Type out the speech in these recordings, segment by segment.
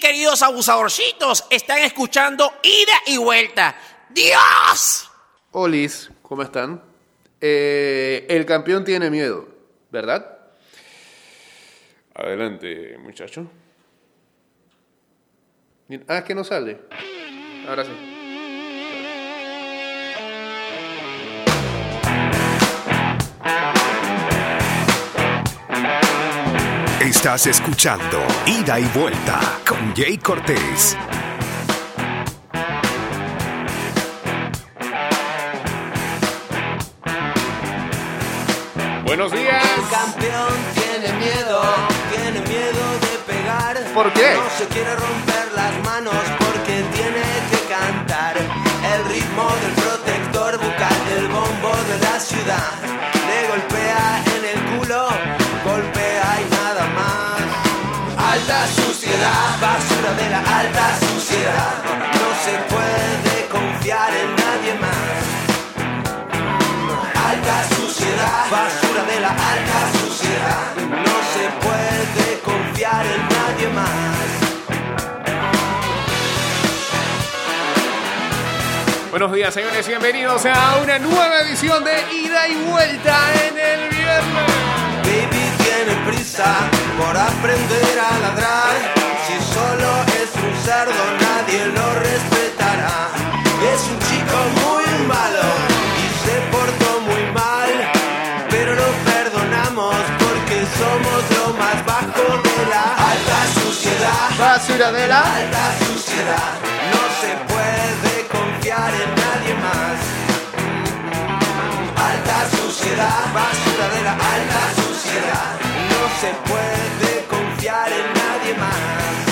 queridos abusadorcitos, están escuchando Ida y Vuelta. ¡Dios! Olis, ¿cómo están? Eh, el campeón tiene miedo, ¿verdad? Adelante, muchacho. Ah, es que no sale. Ahora sí. Estás escuchando Ida y Vuelta con Jay Cortés. Buenos días. El campeón tiene miedo, tiene miedo de pegar. ¿Por qué? No se quiere romper las manos porque tiene que cantar. El ritmo del protector bucal del bombo de la ciudad. Suciedad, basura de la alta suciedad. No se puede confiar en nadie más. Alta suciedad, basura de la alta suciedad. No se puede confiar en nadie más. Buenos días, señores, y bienvenidos a una nueva edición de Ida y Vuelta en el viernes. Baby tiene prisa por aprender a ladrar. Un cerdo, nadie lo respetará. Es un chico muy malo y se portó muy mal. Pero lo perdonamos porque somos lo más bajo de la alta suciedad. Basura de la... Alta suciedad. No se puede confiar en nadie más. Alta suciedad, basura de la alta suciedad. No se puede confiar en nadie más.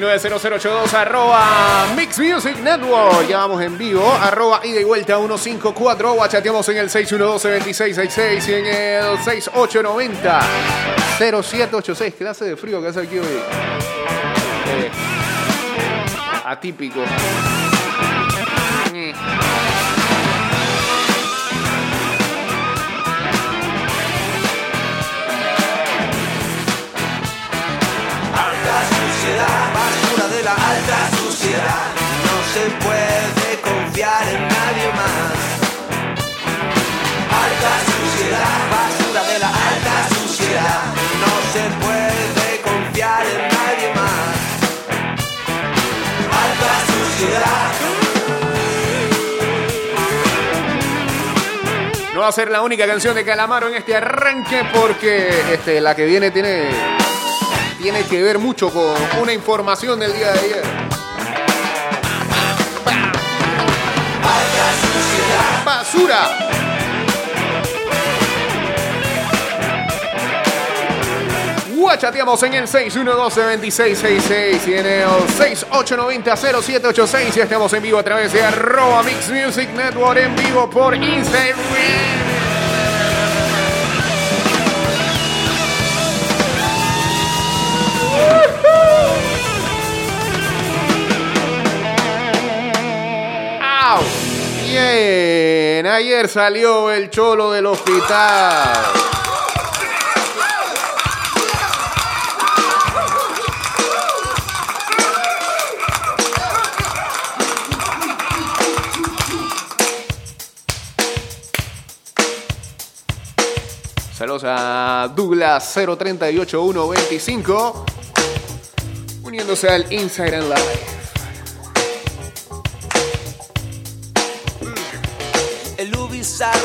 229-0082 arroba Mix Music Network. Ya vamos en vivo. Arroba ida y vuelta 154. O en el 612-2666 y en el 6890-0786. Clase de frío que hace aquí hoy. Eh, atípico. Mm. Se puede confiar en nadie más. Alta suciedad, basura de la alta suciedad. No se puede confiar en nadie más. Alta suciedad. No va a ser la única canción de Calamaro en este arranque porque este, la que viene tiene, tiene que ver mucho con una información del día de ayer. ¡Basura! Guachateamos en el 612-2666 y en el 6890-0786 y estamos en vivo a través de arroba Mix Music Network en vivo por Instagram. Ayer salió el cholo del hospital. Saludos a Douglas 038125 uniéndose al Instagram Live.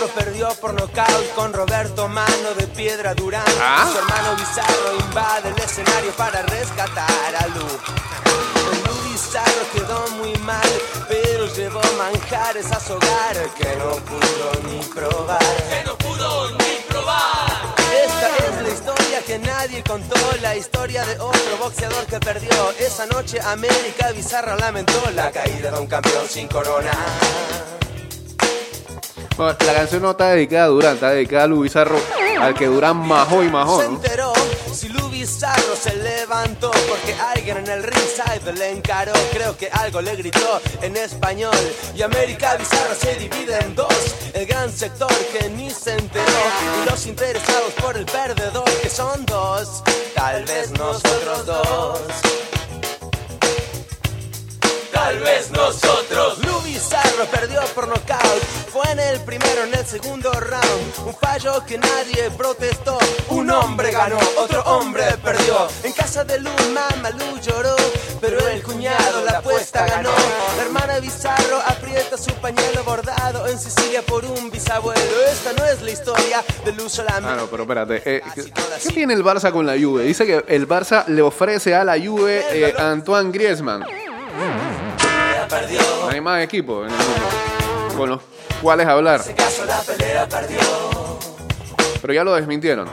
Perdió por nocaut con Roberto Mano de Piedra Durán. ¿Ah? Su hermano Bizarro invade el escenario para rescatar a Lu. Lu Bizarro quedó muy mal, pero llevó manjares a su hogar que no pudo ni probar. Que no pudo ni probar. Esta es la historia que nadie contó, la historia de otro boxeador que perdió. Esa noche América Bizarra lamentó la caída de un campeón sin corona. Bueno, la canción no está dedicada a Durán, está dedicada a Luis Bizarro, al que Durán majó y majó, Se ¿no? enteró si Lu Bizarro se levantó porque alguien en el ringside le encaró. Creo que algo le gritó en español. Y América Bizarra se divide en dos: el gran sector que ni se enteró y los interesados por el perdedor que son dos. Tal vez nosotros dos. Tal vez nosotros. Lu Bizarro perdió por nocaut. Fue en el primero, en el segundo round. Un fallo que nadie protestó. Un hombre ganó, otro hombre perdió. En casa de Lu, mamá Lu lloró. Pero el cuñado la apuesta ganó. La hermana Bizarro aprieta su pañuelo bordado en Sicilia por un bisabuelo. Esta no es la historia de Lu Ah, solamente. no, pero espérate. eh, ¿qué, qué tiene el Barça con la Juve? Dice que el Barça le ofrece a la Juve eh, a Antoine Griezmann. Perdió. No hay más equipos en el mundo con los cuales hablar. Caso la pelea perdió. Pero ya lo desmintieron.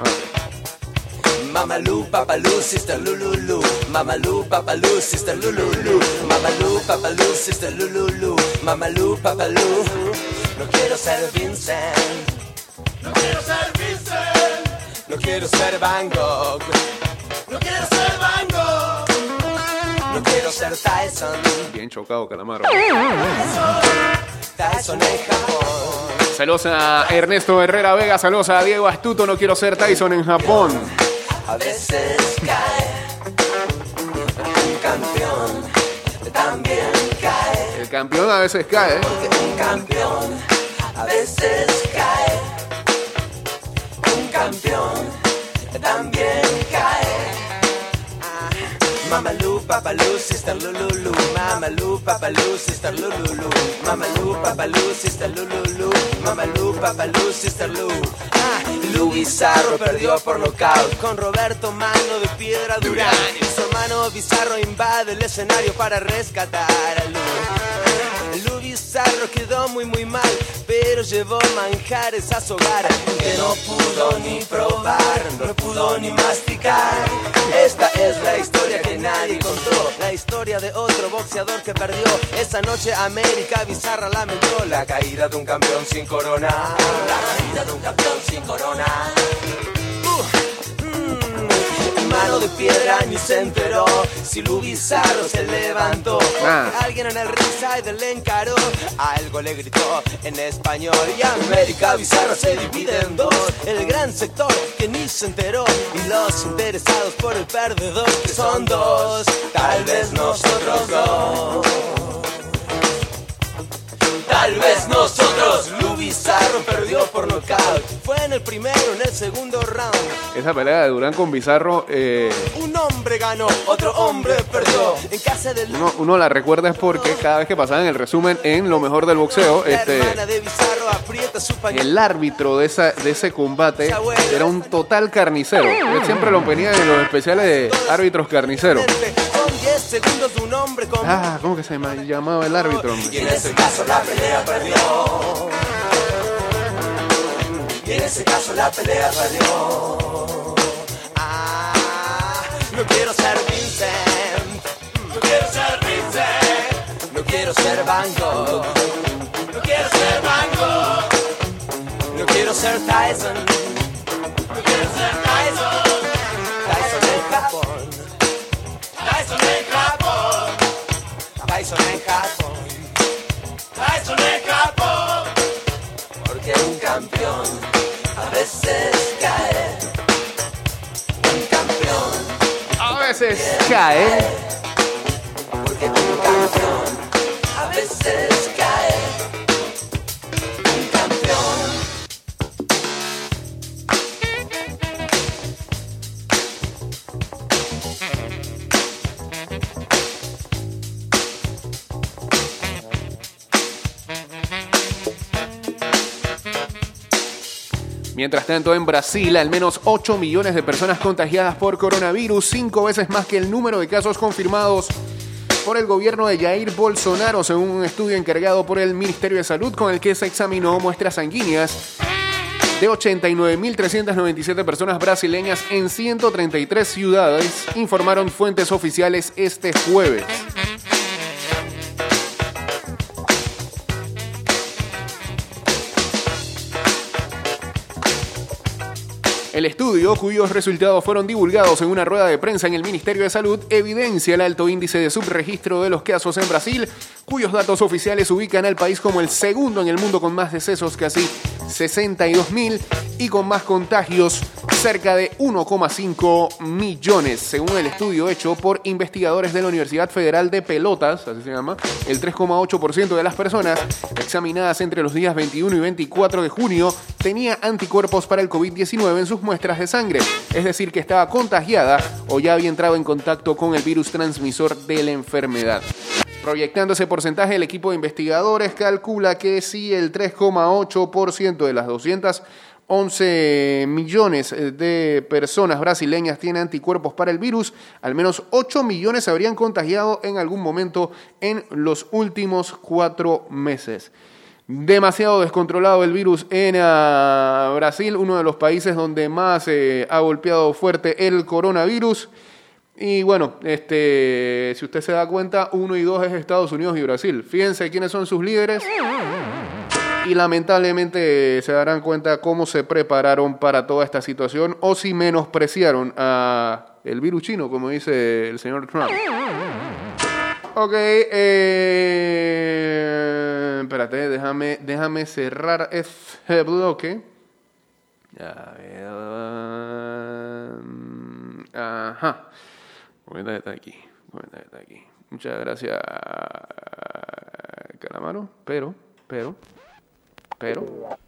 Mamalu, papalú, sister Lululu. Mamalu, papalú, sister Lululu. Mamalu, papalú, sister Lululu. Mamalu, papalú. No quiero ser Vincent. No quiero ser Vincent. No quiero ser Van Gogh. Quiero ser Tyson. Bien chocado, Calamaro. Tyson en Japón. Saludos a Ernesto Herrera Vega. Saludos a Diego Astuto. No quiero ser Tyson en Japón. A veces cae. Un campeón también cae. El campeón a veces cae. Porque un campeón a veces cae. Un campeón también cae. Mamalu, papalú, sister Lululu. Mamalu, papalú, sister Lululu. Mamalu, papalú, sister Lululu. Mamalu, papalú, sister Lu. Ah, Lu Bizarro perdió por nocaut con Roberto Mano de Piedra Durán. Y su hermano Bizarro invade el escenario para rescatar a Lu. Lu Bizarro quedó muy muy mal, pero llevó manjares a su hogar que no pudo ni probar, no pudo ni masticar. Esta es la historia que nadie contó, la historia de otro boxeador que perdió. Esa noche América Bizarra lamentó la caída de un campeón sin corona. La caída de un campeón sin corona. Uh, mm, Mano de piedra ni se enteró si Lu Bizarro se levantó. Ah. Alguien en el ringside le encaró, algo le gritó en español y América Bizarra se divide en dos. El gran sector que ni se enteró y los interesados por el perdedor que son dos, tal vez nosotros dos. Tal vez nosotros, Lu Bizarro perdió por nocaut. Fue en el primero, en el segundo round. Esa pelea de Durán con Bizarro, eh, Un hombre ganó, otro hombre perdió. En casa de Lu, uno, uno la recuerda es porque cada vez que pasaban el resumen en lo mejor del boxeo, la este, de Bizarro aprieta su el árbitro de, esa, de ese combate era un total carnicero. Él siempre lo ponía en los especiales de árbitros carniceros. Son 10 segundos un hombre con... Ah, ¿cómo que se llama- llamaba el árbitro? hombre? Y en ese caso la pelea perdió. Y en ese caso la pelea perdió. Ah, no quiero ser Vincent. No quiero ser Vincent. No quiero ser Gogh. No quiero ser Gogh. No quiero ser Tyson. Tyson en Japón. Tyson en Japón. Porque un campeón a veces cae. Un campeón, A veces cae. porque un campeón a veces cae. Mientras tanto, en Brasil, al menos 8 millones de personas contagiadas por coronavirus, cinco veces más que el número de casos confirmados por el gobierno de Jair Bolsonaro, según un estudio encargado por el Ministerio de Salud con el que se examinó muestras sanguíneas de 89.397 personas brasileñas en 133 ciudades, informaron fuentes oficiales este jueves. El estudio, cuyos resultados fueron divulgados en una rueda de prensa en el Ministerio de Salud, evidencia el alto índice de subregistro de los casos en Brasil, cuyos datos oficiales ubican al país como el segundo en el mundo con más decesos, casi 62.000, y con más contagios, cerca de 1,5 millones, según el estudio hecho por investigadores de la Universidad Federal de Pelotas, así se llama, el 3,8% de las personas examinadas entre los días 21 y 24 de junio tenía anticuerpos para el COVID-19 en sus muestras de sangre, es decir, que estaba contagiada o ya había entrado en contacto con el virus transmisor de la enfermedad. Proyectando ese porcentaje, el equipo de investigadores calcula que si el 3,8% de las 211 millones de personas brasileñas tienen anticuerpos para el virus, al menos 8 millones se habrían contagiado en algún momento en los últimos cuatro meses. Demasiado descontrolado el virus en ah, Brasil, uno de los países donde más eh, ha golpeado fuerte el coronavirus. Y bueno, este, si usted se da cuenta, uno y dos es Estados Unidos y Brasil. Fíjense quiénes son sus líderes. Y lamentablemente se darán cuenta cómo se prepararon para toda esta situación o si menospreciaron a el virus chino, como dice el señor Trump. Ok, eh, déjame, cerrar este bloque. A ver, ajá. Comenta está aquí. Comenta está aquí. Muchas gracias, Calamaro. Pero, pero, pero.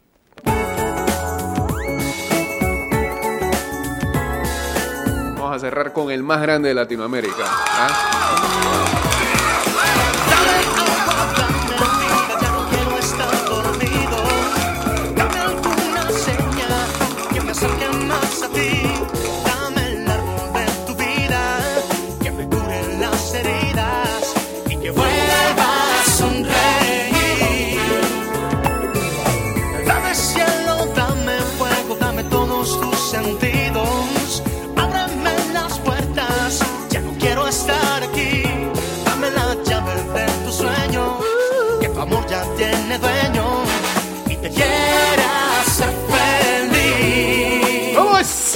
Vamos a cerrar con el más grande de Latinoamérica. ¿ah?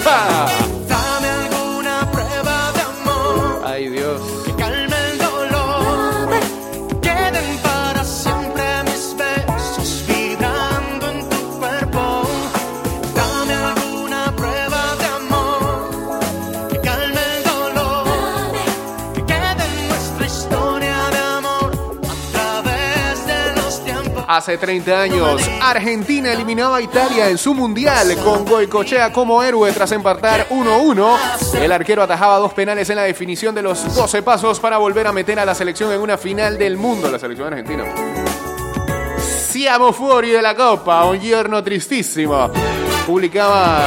¡Vamos! Hace 30 años, Argentina eliminaba a Italia en su mundial con Goicochea como héroe tras empatar 1-1. El arquero atajaba dos penales en la definición de los 12 pasos para volver a meter a la selección en una final del mundo, la selección argentina. Siamo fuori de la Copa, un giorno tristísimo. Publicaba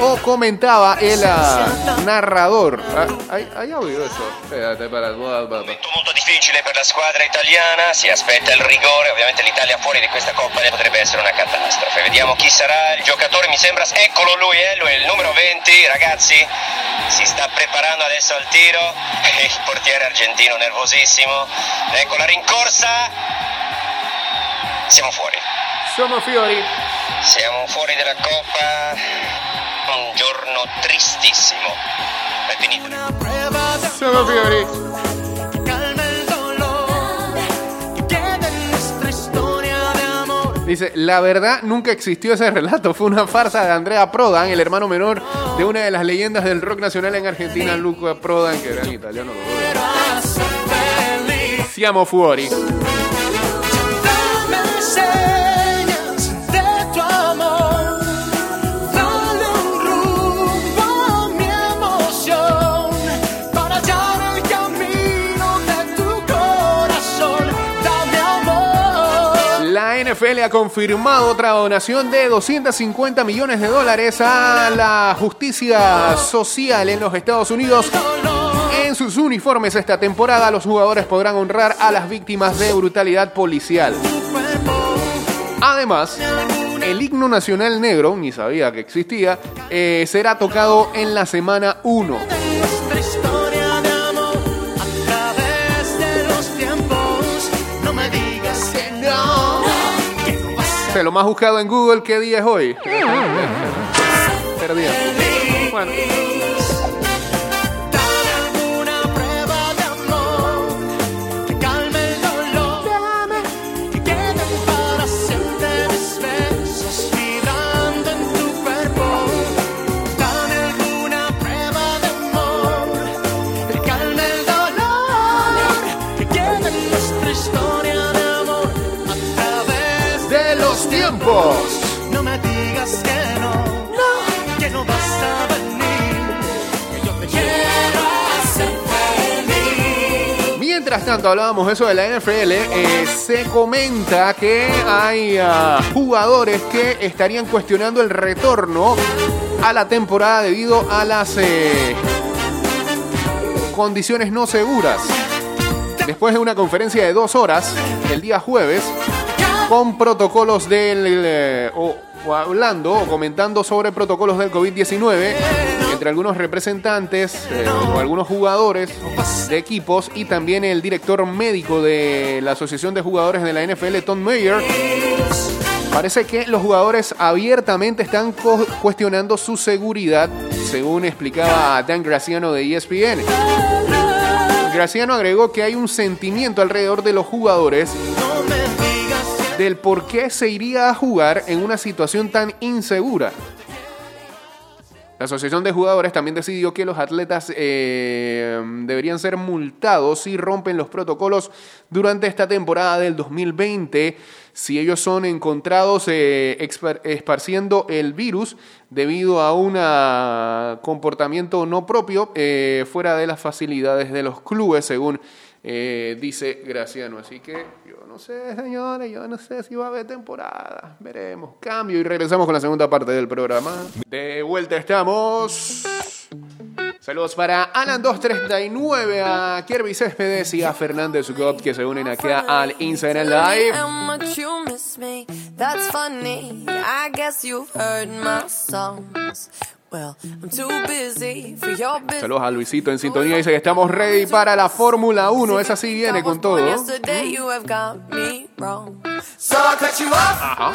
o comentaba el ah, narrador. Ah, ¿hay, hay audio de eso? Espérate, para, para, para. momento molto difficile per la squadra italiana, si aspetta il rigore, ovviamente l'Italia fuori di questa coppa potrebbe essere una catastrofe. Vediamo chi sarà il giocatore, mi sembra, eccolo lui, eh, lui è il numero 20, ragazzi, si sta preparando adesso al tiro, il portiere argentino nervosissimo, ecco la rincorsa, siamo fuori, Somos Fiori. siamo fuori dalla coppa, giorno tristissimo, è finita. Fiori. Dice, la verdad nunca existió ese relato, fue una farsa de Andrea Prodan, el hermano menor de una de las leyendas del rock nacional en Argentina, Luca Prodan, que era en italiano. Siamo fuori. NFL ha confirmado otra donación de 250 millones de dólares a la justicia social en los Estados Unidos. En sus uniformes esta temporada los jugadores podrán honrar a las víctimas de brutalidad policial. Además, el himno nacional negro, ni sabía que existía, eh, será tocado en la semana 1. Lo más buscado en Google, ¿qué día es hoy? Perdí. Bueno, no me digas que no, que no vas a venir, que yo te quiero hacer feliz. Mientras tanto hablábamos eso de la NFL, eh, se comenta que hay ah, jugadores que estarían cuestionando el retorno a la temporada debido a las eh, condiciones no seguras. Después de una conferencia de dos horas, el día jueves, con protocolos del... eh, o, hablando o comentando sobre protocolos del COVID-19 entre algunos representantes eh, o algunos jugadores de equipos y también el director médico de la Asociación de Jugadores de la NFL, Tom Mayer. Parece que los jugadores abiertamente están cuestionando su seguridad, según explicaba Dan Graciano de ESPN. Graciano agregó que hay un sentimiento alrededor de los jugadores del por qué se iría a jugar en una situación tan insegura. La Asociación de Jugadores también decidió que los atletas eh, deberían ser multados si rompen los protocolos durante esta temporada del 2020 si ellos son encontrados eh, esparciendo el virus debido a un ah, comportamiento no propio eh, fuera de las facilidades de los clubes, según eh, dice Graciano. Así que yo no sé, señores, yo no sé si va a haber temporada. Veremos. Cambio y regresamos con la segunda parte del programa. De vuelta estamos. Saludos para Alan239, a Kirby Céspedes y a Fernández Gop que se unen aquí al Instagram Live. How much you miss me, that's funny. I guess you've heard my songs. Well, I'm too busy for your business. Saludos a Luisito en sintonía. Dice que estamos ready para la Fórmula 1. Esa sí viene con todo. Yesterday you have got me wrong. So I cut you off. Ajá.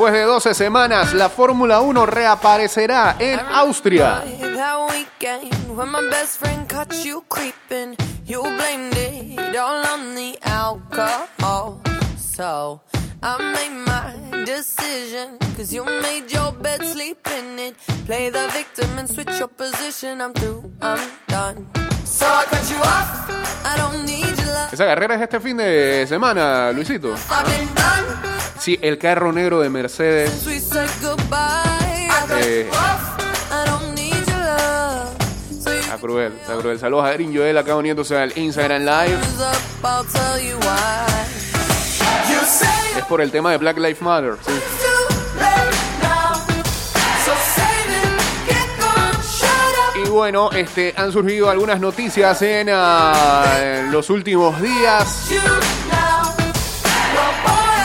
Después de 12 semanas, la Fórmula 1 reaparecerá en Austria. I made my decision, cause you made your bed, sleep in it. Play the victim and switch your position. I'm through, I'm done. So I cut you off. I don't need your love. Esa carrera es este fin de semana, Luisito. Sí, el carro negro de Mercedes. eh, I don't need your love. So you está cruel, está cruel. Saludos a Erin Joel acá uniéndose al Instagram Live. Es por el tema de Black Lives Matter. sí. Bueno, este, han surgido algunas noticias en ah, en los últimos días.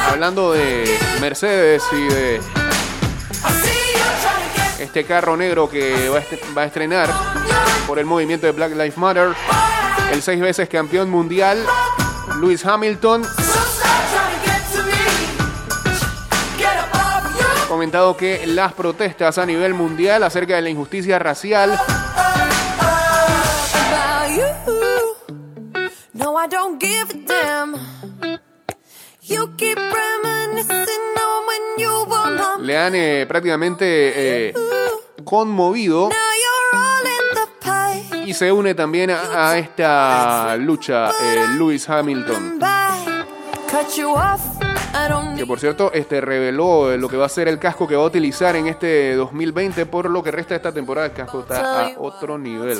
Hablando de Mercedes y de este carro negro que va a, estrenar por el movimiento de Black Lives Matter. El seis veces campeón mundial, Lewis Hamilton, comentado que las protestas a nivel mundial acerca de la injusticia racial I don't give a damn. You keep reminiscing on when you were my Le han eh, prácticamente eh, conmovido Now you're all in the pipe. y se une también a, a esta lucha eh, Lewis Hamilton. Que need por cierto, este reveló eh, lo que va a ser el casco que va a utilizar en este 2020 por lo que resta de esta temporada. El casco está a otro nivel.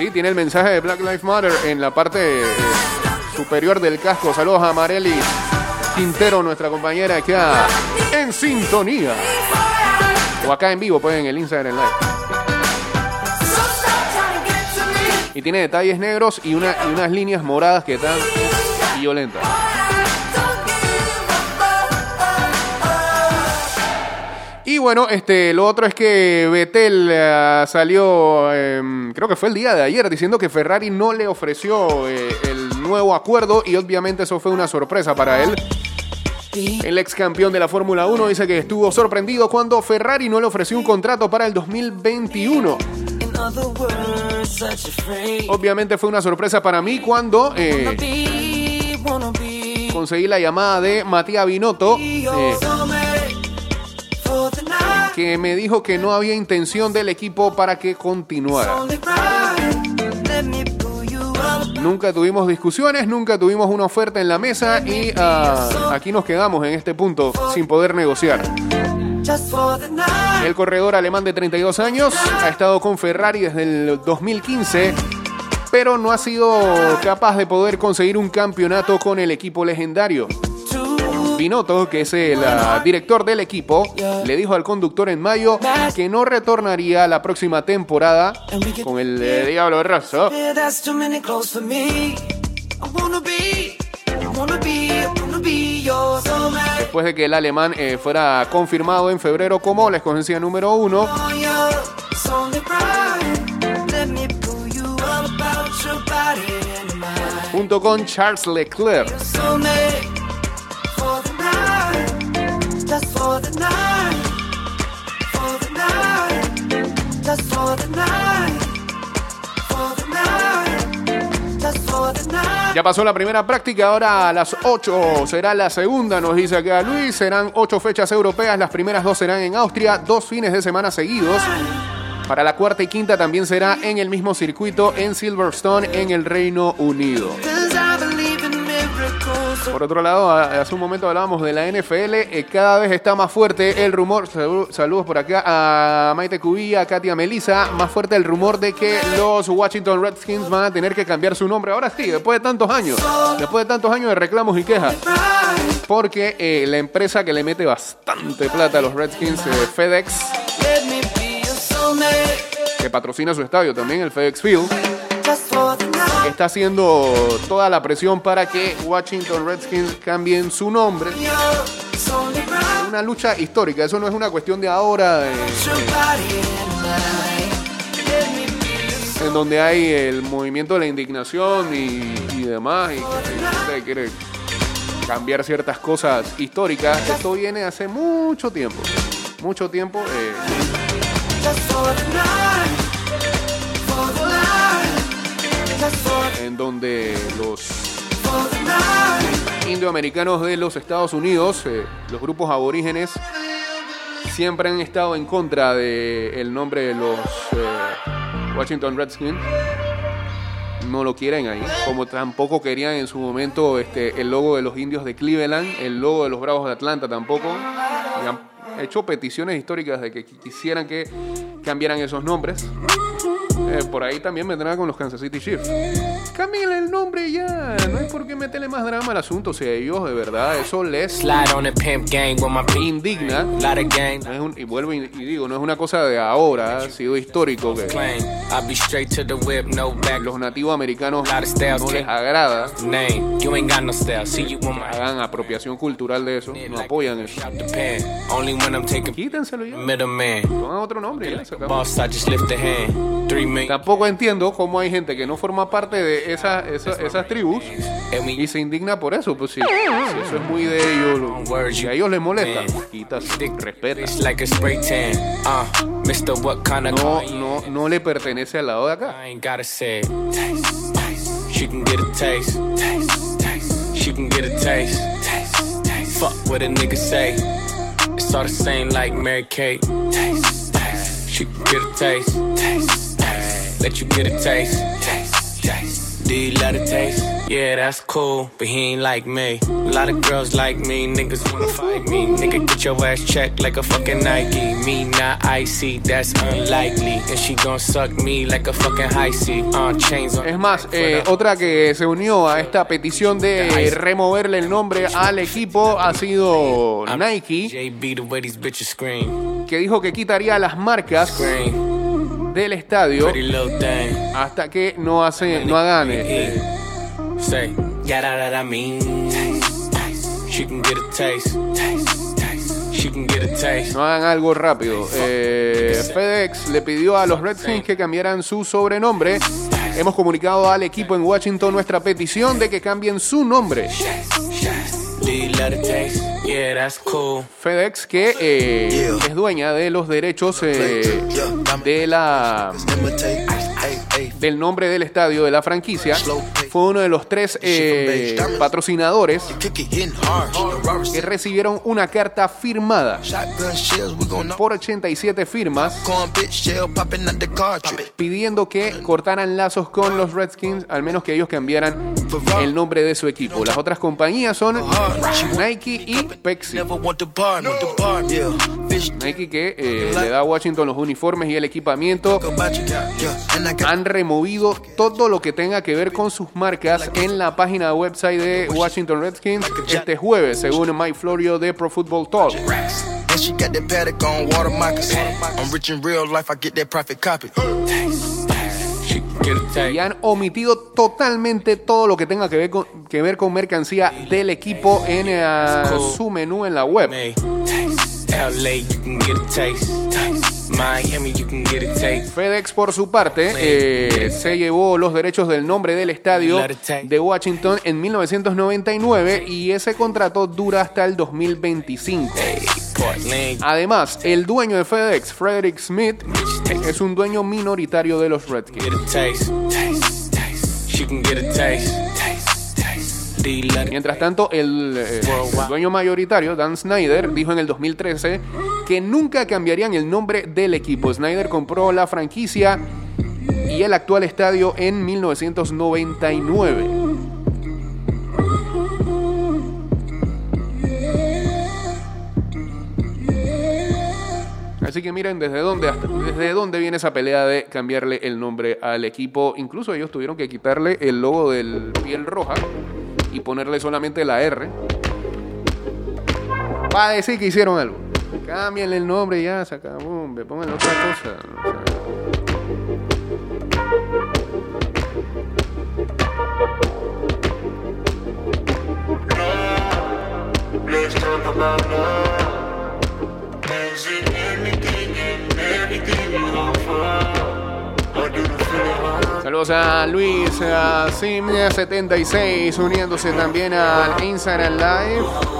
Sí, tiene el mensaje de Black Lives Matter en la parte eh, superior del casco. Saludos a Marely Quintero, nuestra compañera acá en sintonía. O acá en vivo, pues en el Instagram Live. Y tiene detalles negros y unas líneas moradas que están violentas. Bueno, este, lo otro es que Vettel eh, salió, em, creo que fue el día de ayer, diciendo que Ferrari no le ofreció eh, el nuevo acuerdo y obviamente eso fue una sorpresa para él. El ex campeón de la Fórmula 1 dice que estuvo sorprendido cuando Ferrari no le ofreció un contrato para el 2021. In other words, such a phrase. Obviamente fue una sorpresa para mí cuando eh, conseguí la llamada de Matías Binotto, me dijo que no había intención del equipo para que continuara. Nunca tuvimos discusiones, nunca tuvimos una oferta en la mesa y ah, aquí nos quedamos en este punto sin poder negociar. El corredor alemán de 32 años ha estado con Ferrari desde el 2015, pero no ha sido capaz de poder conseguir un campeonato con el equipo legendario. Binotto, que es el ah, director del equipo, le dijo al conductor en mayo que no retornaría la próxima temporada con el eh, Diablo Rosso soulmate. después de que el alemán eh, fuera confirmado en febrero como la escogencia número uno. Mind. junto con Charles Leclerc. Soulmate for the night, just for the night, for the night, just for the night, for the night, just for the night. Ya pasó la primera práctica, ahora a las 8 será la segunda, nos dice acá Luis. Serán 8 fechas europeas, las primeras dos serán en Austria, dos fines de semana seguidos. Para la cuarta y quinta también será en el mismo circuito en Silverstone, en el Reino Unido. Por otro lado, hace un momento hablábamos de la NFL, eh, cada vez está más fuerte el rumor, salu- saludos por acá a Maite Cubilla, a Katia Melisa, más fuerte el rumor de que los Washington Redskins van a tener que cambiar su nombre. Ahora sí, después de tantos años, después de tantos años de reclamos y quejas, porque eh, la empresa que le mete bastante plata a los Redskins, eh, FedEx, que patrocina su estadio también, el FedEx Field, está haciendo toda la presión para que Washington Redskins cambien su nombre. Una lucha histórica, eso no es una cuestión de ahora, en donde hay el movimiento de la indignación y, demás, y que quiere cambiar ciertas cosas históricas. Esto viene hace mucho tiempo, mucho tiempo. eh, donde los indioamericanos de los Estados Unidos, eh, los grupos aborígenes, siempre han estado en contra del nombre de los eh, Washington Redskins. No lo quieren ahí, como tampoco querían en su momento este, el logo de los indios de Cleveland, el logo de los Bravos de Atlanta tampoco. Han hecho peticiones históricas de que qui- quisieran que cambiaran esos nombres. Eh, por ahí también vendrá con los Kansas City Chiefs. Cámbiale el nombre ya. No hay por qué meterle más drama al asunto. Si a ellos de verdad eso les indigna. No es un- y vuelvo y, y digo, no es una cosa de ahora, ha sido histórico que los nativos americanos no les agrada Name. You ain't got no style. See you on my hagan apropiación cultural de eso, no apoyan eso. Quítenselo ya. Pongan otro nombre. ya. Tampoco entiendo cómo hay gente que no forma parte de esa- esa- esas tribus y se indigna por eso. Pues sí, si eso es muy de ellos, lo- si a ellos les molesta, quitas, respeta. It's like a spray tan. Uh, Mister, what kind of No, no, no le pertenece al lado de acá. I ain't gotta say it. Taste, taste. She can get a taste. Taste, taste. She can get a taste. Taste, taste. Fuck what a nigga say. It's all the same like Mary Kate. Taste, taste. She can get a taste. Taste, taste. Let you get a taste. Taste, love the taste? Yeah, that's cool, but he ain't like me. A lot of girls like me, niggas wanna fight me. Nigga, get your ass checked like a fucking Nike. Me not icy, that's unlikely. And she gon' suck me like a fucking high C. On chains on Es más, eh, otra que se unió a esta petición de removerle el nombre al equipo ha sido Nike, JB, the way these bitches scream. que dijo que quitaría las marcas Scream. Del estadio hasta que no, hace, no hagan este, no hagan algo rápido. Eh, FedEx le pidió a los Redskins que cambiaran su sobrenombre. Hemos comunicado al equipo en Washington nuestra petición de que cambien su nombre. Yeah, that's cool. FedEx, que eh, es dueña de los derechos eh, de la del nombre del estadio de la franquicia, fue uno de los tres eh, patrocinadores que recibieron una carta firmada por 87 firmas pidiendo que cortaran lazos con los Redskins, al menos que ellos cambiaran el nombre de su equipo. Las otras compañías son Nike y Pepsi. Nike que eh, le da a Washington los uniformes y el equipamiento. Han removido todo lo que tenga que ver con sus marcas en la página website de Washington Redskins este jueves, según Mike Florio de Pro Football Talk. And she got that paddock on water moccasins. I'm rich in real life, I get that profit copy. She can get a taste. Y han omitido totalmente todo lo que tenga que ver con, que ver con mercancía del equipo en eh, su menú en la web. FedEx, por su parte, eh, se llevó los derechos del nombre del estadio de Washington en 1999 y ese contrato dura hasta el 2025. Portland, Además, el dueño de FedEx, Frederick Smith, es un dueño minoritario de los Redskins. Mientras tanto, el, eh, el dueño mayoritario, Dan Snyder, dijo en el 2013 que nunca cambiarían el nombre del equipo. Snyder compró la franquicia y el actual estadio en 1999. Así que miren desde dónde, hasta- desde dónde viene esa pelea de cambiarle el nombre al equipo. Incluso ellos tuvieron que quitarle el logo del piel roja ponerle solamente la R. Para decir que hicieron algo. Cámbienle el nombre y ya, se acabó. hombre, Pónganle otra cosa. o sea. Is it anything and everything you offer? Saludos a Luis a Sim76 uniéndose también al Instagram Live.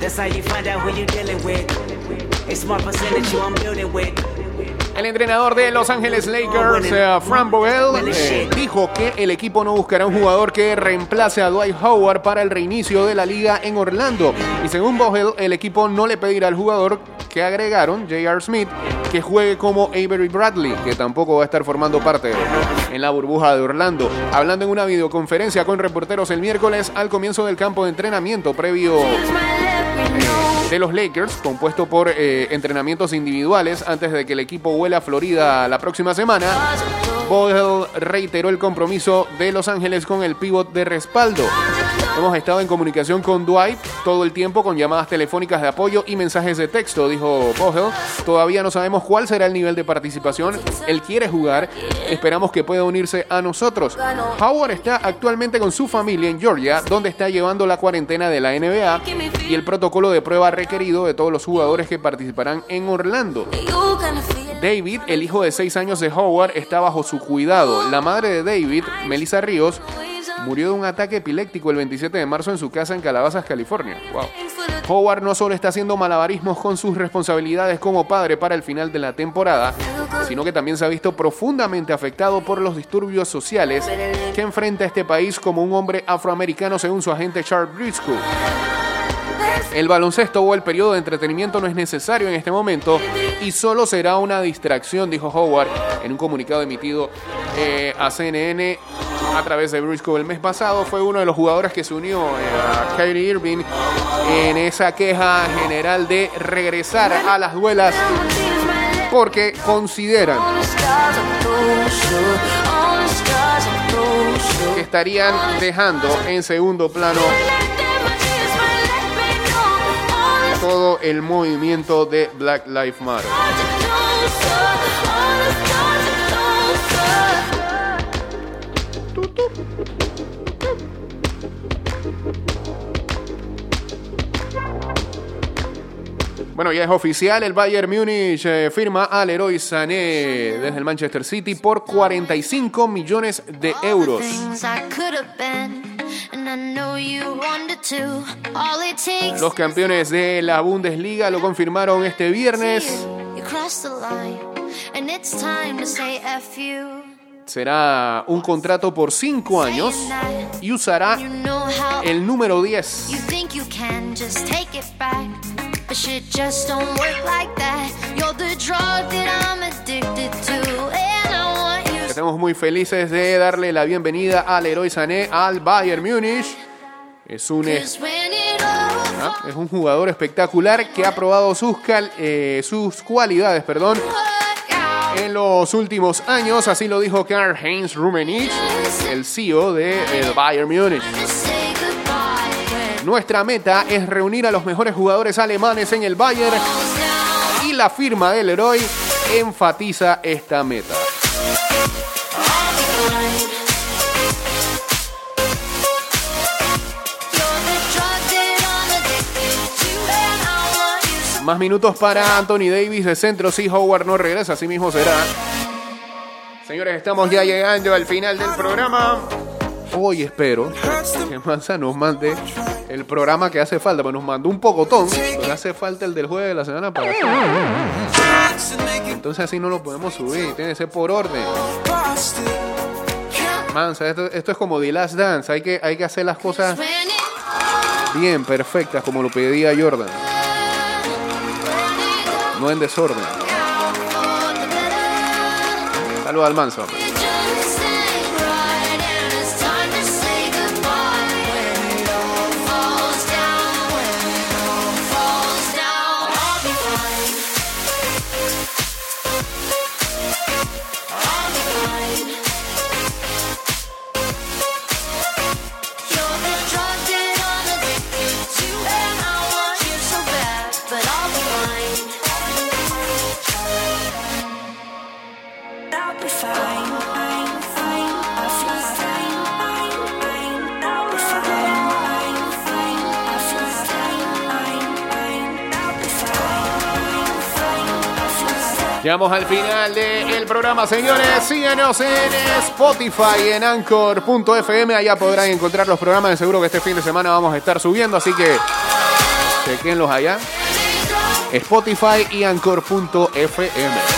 That's how you find out who you dealing with. Percentage you I'm building with. El entrenador de Los Ángeles Lakers, eh, Frank Vogel, eh, dijo que el equipo no buscará un jugador que reemplace a Dwight Howard para el reinicio de la liga en Orlando. Y según Vogel, el equipo no le pedirá al jugador que agregaron, J.R. Smith, que juegue como Avery Bradley, que tampoco va a estar formando parte en la burbuja de Orlando. Hablando en una videoconferencia con reporteros el miércoles al comienzo del campo de entrenamiento previo eh, de los Lakers, compuesto por eh, entrenamientos individuales antes de que el equipo vuele a Florida la próxima semana. Vogel reiteró el compromiso de Los Ángeles con el pívot de respaldo. Hemos estado en comunicación con Dwight todo el tiempo con llamadas telefónicas de apoyo y mensajes de texto, dijo Vogel. Todavía no sabemos cuál será el nivel de participación. Él quiere jugar. Esperamos que pueda unirse a nosotros. Howard está actualmente con su familia en Georgia, donde está llevando la cuarentena de la NBA y el protocolo de prueba requerido de todos los jugadores que participarán en Orlando. David, el hijo de 6 años de Howard, está bajo su cuidado. La madre de David, Melissa Ríos, murió de un ataque epiléptico el 27 de marzo en su casa en Calabazas, California. Howard no solo está haciendo malabarismos con sus responsabilidades como padre para el final de la temporada, sino que también se ha visto profundamente afectado por los disturbios sociales que enfrenta este país como un hombre afroamericano según su agente Charles Briscoe. El baloncesto o el periodo de entretenimiento no es necesario en este momento y solo será una distracción, dijo Howard en un comunicado emitido eh, a CNN a través de Briscoe el mes pasado. Fue uno de los jugadores que se unió eh, a Kyrie Irving en esa queja general de regresar a las duelas porque consideran que estarían dejando en segundo plano todo el movimiento de Black Lives Matter. Bueno, ya es oficial, el Bayern Múnich eh, firma al héroe Sané desde el Manchester City por 45 millones de euros. Los campeones de la Bundesliga lo confirmaron este viernes. Será un contrato por 5 años y usará el número 10. But shit just don't work like that. You're the drug that I'm addicted to. And I want you Estamos muy felices de darle la bienvenida al héroe Sané al Bayern Múnich. Es un, eh, ah, es un jugador espectacular que ha probado sus, cal- eh, sus cualidades perdón, en los últimos años. Así lo dijo Karl-Heinz Rummenigge, el CEO de el Bayern Múnich. Nuestra meta es reunir a los mejores jugadores alemanes en el Bayern y la firma del héroe enfatiza esta meta. Más minutos para Anthony Davis de centro. Si Howard no regresa, así mismo será. Señores, estamos ya llegando al final del programa. Hoy espero que Mansa nos mande el programa que hace falta. Pues nos mandó un pocotón, pero hace falta el del jueves de la semana para Entonces así no lo podemos subir. Tiene que ser por orden. Mansa, esto, es como The Last Dance. Hay que, hay que hacer las cosas bien, perfectas, como lo pedía Jordan. No en desorden. Saludos al Manso. Llegamos al final del programa, señores. Síganos en Spotify, en Anchor.fm. Allá podrán encontrar los programas. De seguro que este fin de semana vamos a estar subiendo, así que chequenlos allá. Spotify y Anchor.fm.